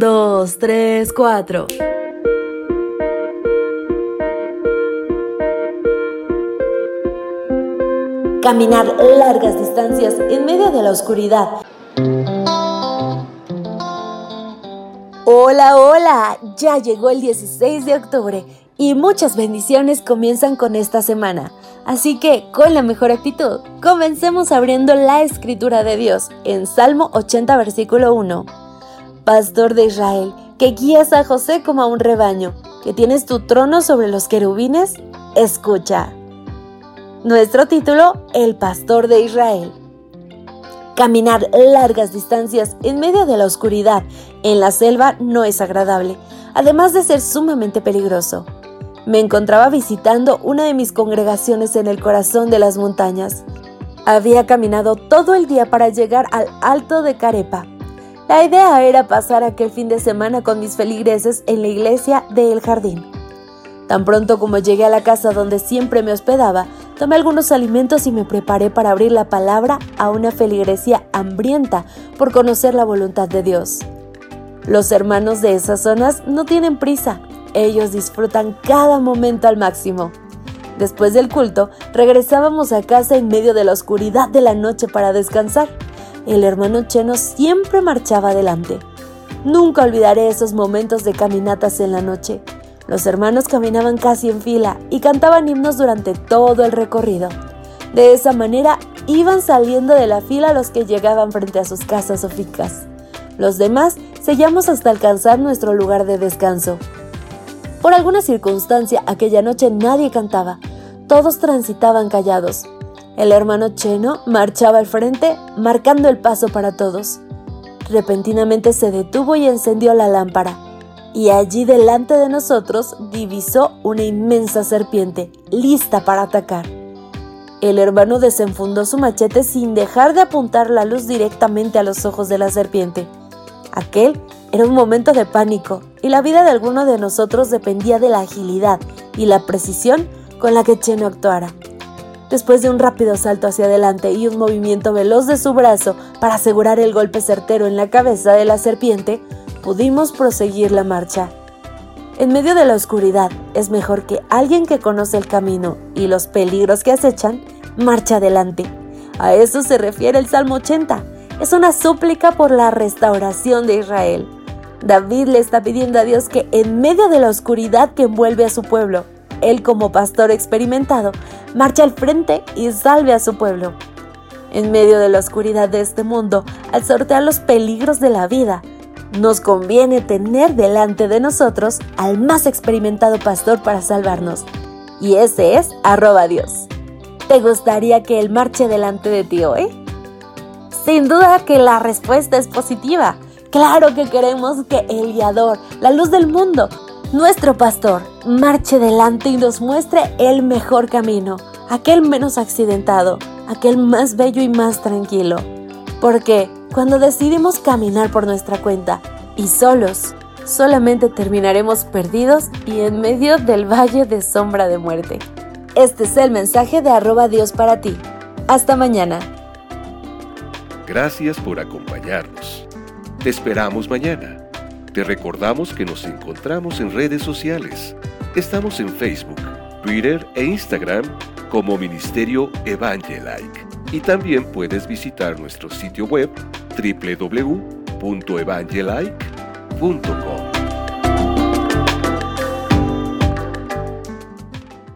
2, 3, 4. Caminar largas distancias en medio de la oscuridad. Hola, hola, ya llegó el 16 de octubre y muchas bendiciones comienzan con esta semana. Así que, con la mejor actitud, comencemos abriendo la escritura de Dios en Salmo 80, versículo 1. Pastor de Israel, que guías a José como a un rebaño, que tienes tu trono sobre los querubines, escucha. Nuestro título, El Pastor de Israel. Caminar largas distancias en medio de la oscuridad en la selva no es agradable, además de ser sumamente peligroso. Me encontraba visitando una de mis congregaciones en el corazón de las montañas. Había caminado todo el día para llegar al alto de Carepa. La idea era pasar aquel fin de semana con mis feligreses en la iglesia de El Jardín. Tan pronto como llegué a la casa donde siempre me hospedaba, tomé algunos alimentos y me preparé para abrir la palabra a una feligresía hambrienta por conocer la voluntad de Dios. Los hermanos de esas zonas no tienen prisa, ellos disfrutan cada momento al máximo. Después del culto, regresábamos a casa en medio de la oscuridad de la noche para descansar. El hermano Cheno siempre marchaba adelante. Nunca olvidaré esos momentos de caminatas en la noche. Los hermanos caminaban casi en fila y cantaban himnos durante todo el recorrido. De esa manera iban saliendo de la fila los que llegaban frente a sus casas o ficas. Los demás seguíamos hasta alcanzar nuestro lugar de descanso. Por alguna circunstancia aquella noche nadie cantaba, todos transitaban callados. El hermano Cheno marchaba al frente, marcando el paso para todos. Repentinamente se detuvo y encendió la lámpara y allí delante de nosotros divisó una inmensa serpiente, lista para atacar. El hermano desenfundó su machete sin dejar de apuntar la luz directamente a los ojos de la serpiente. Aquel era un momento de pánico y la vida de alguno de nosotros dependía de la agilidad y la precisión con la que Cheno actuara. Después de un rápido salto hacia adelante y un movimiento veloz de su brazo para asegurar el golpe certero en la cabeza de la serpiente, pudimos proseguir la marcha. En medio de la oscuridad es mejor que alguien que conoce el camino y los peligros que acechan marche adelante. A eso se refiere el Salmo 80. Es una súplica por la restauración de Israel. David le está pidiendo a Dios que en medio de la oscuridad que envuelve a su pueblo, él como pastor experimentado, marche al frente y salve a su pueblo. En medio de la oscuridad de este mundo, al sortear los peligros de la vida, nos conviene tener delante de nosotros al más experimentado pastor para salvarnos. Y ese es arroba Dios. ¿Te gustaría que Él marche delante de ti hoy? Sin duda que la respuesta es positiva. Claro que queremos que el guiador, la luz del mundo, nuestro pastor, marche delante y nos muestre el mejor camino, aquel menos accidentado, aquel más bello y más tranquilo. Porque cuando decidimos caminar por nuestra cuenta y solos, solamente terminaremos perdidos y en medio del valle de sombra de muerte. Este es el mensaje de arroba Dios para ti. Hasta mañana. Gracias por acompañarnos. Te esperamos mañana. Te recordamos que nos encontramos en redes sociales. Estamos en Facebook, Twitter e Instagram como Ministerio Evangelike. Y también puedes visitar nuestro sitio web www.evangelike.com.